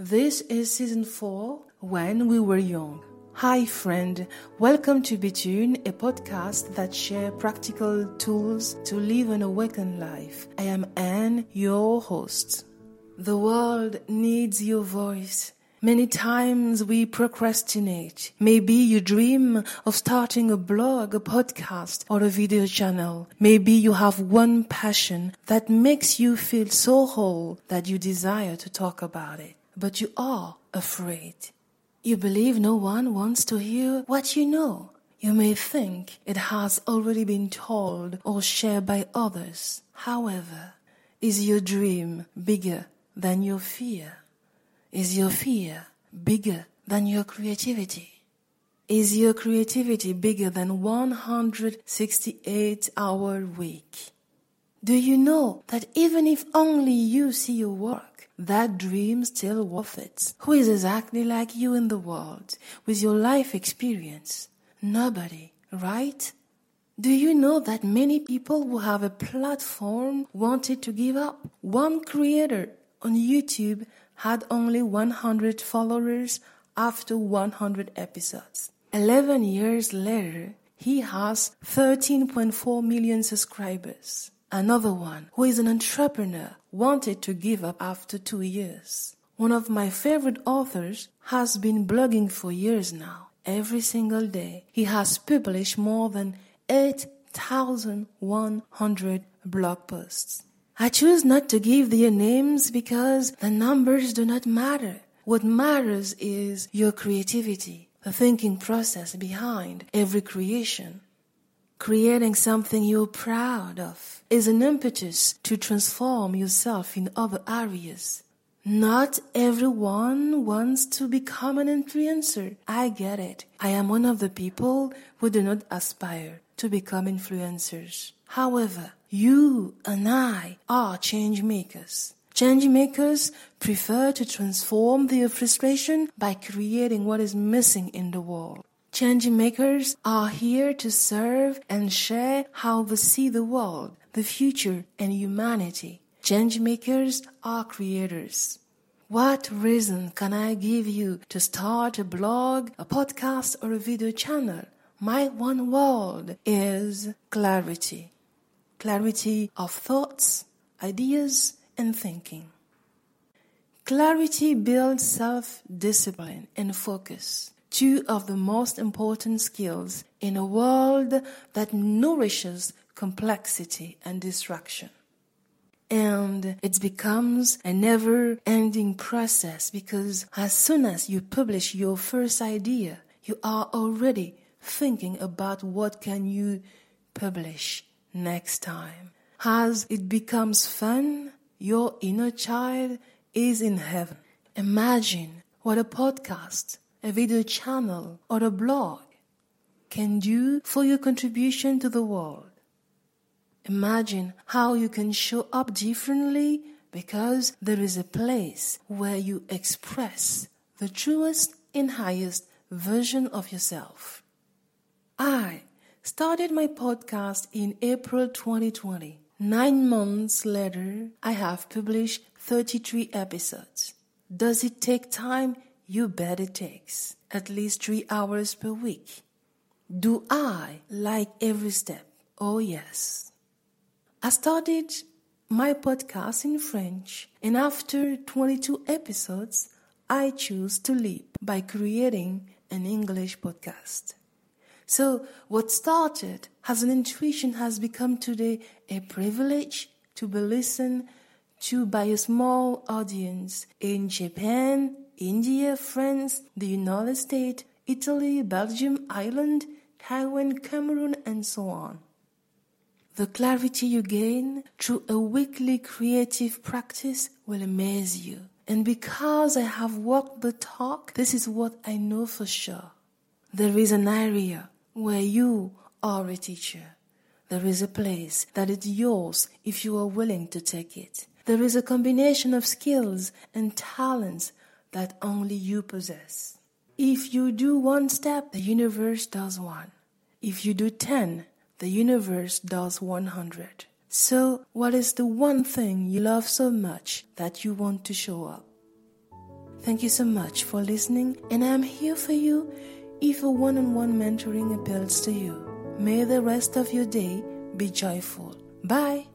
This is season 4 When We Were Young. Hi, friend. Welcome to Betune, a podcast that share practical tools to live an awakened life. I am Anne, your host. The world needs your voice. Many times we procrastinate. Maybe you dream of starting a blog, a podcast, or a video channel. Maybe you have one passion that makes you feel so whole that you desire to talk about it. But you are afraid. You believe no one wants to hear what you know. You may think it has already been told or shared by others. However, is your dream bigger than your fear? Is your fear bigger than your creativity? Is your creativity bigger than 168 hour week? Do you know that even if only you see your work, that dream still worth it? Who is exactly like you in the world with your life experience? Nobody, right? Do you know that many people who have a platform wanted to give up? One creator on YouTube had only 100 followers after 100 episodes. 11 years later, he has 13.4 million subscribers. Another one, who is an entrepreneur, wanted to give up after two years. One of my favorite authors has been blogging for years now. Every single day, he has published more than 8,100 blog posts. I choose not to give their names because the numbers do not matter. What matters is your creativity, the thinking process behind every creation. Creating something you're proud of is an impetus to transform yourself in other areas. Not everyone wants to become an influencer. I get it. I am one of the people who do not aspire to become influencers. However, you and I are change makers. Change makers prefer to transform their frustration by creating what is missing in the world. Change makers are here to serve and share how they see the world, the future, and humanity. Change makers are creators. What reason can I give you to start a blog, a podcast, or a video channel? My one word is clarity clarity of thoughts, ideas, and thinking. Clarity builds self discipline and focus, two of the most important skills in a world that nourishes complexity and distraction. And it becomes a never ending process because as soon as you publish your first idea, you are already thinking about what can you publish next time. As it becomes fun, your inner child is in heaven. Imagine what a podcast, a video channel, or a blog can do for your contribution to the world. Imagine how you can show up differently because there is a place where you express the truest and highest version of yourself. I started my podcast in April 2020. Nine months later, I have published 33 episodes. Does it take time? You bet it takes. At least three hours per week. Do I like every step? Oh, yes. I started my podcast in French, and after 22 episodes, I choose to leap by creating an English podcast. So, what started as an intuition has become today a privilege to be listened to by a small audience in Japan, India, France, the United States, Italy, Belgium, Ireland, Taiwan, Cameroon, and so on. The clarity you gain through a weekly creative practice will amaze you. And because I have walked the talk, this is what I know for sure. There is an area where you are a teacher. There is a place that is yours if you are willing to take it. There is a combination of skills and talents that only you possess. If you do one step, the universe does one. If you do 10, the universe does 100. So, what is the one thing you love so much that you want to show up? Thank you so much for listening, and I'm here for you if a one on one mentoring appeals to you. May the rest of your day be joyful. Bye.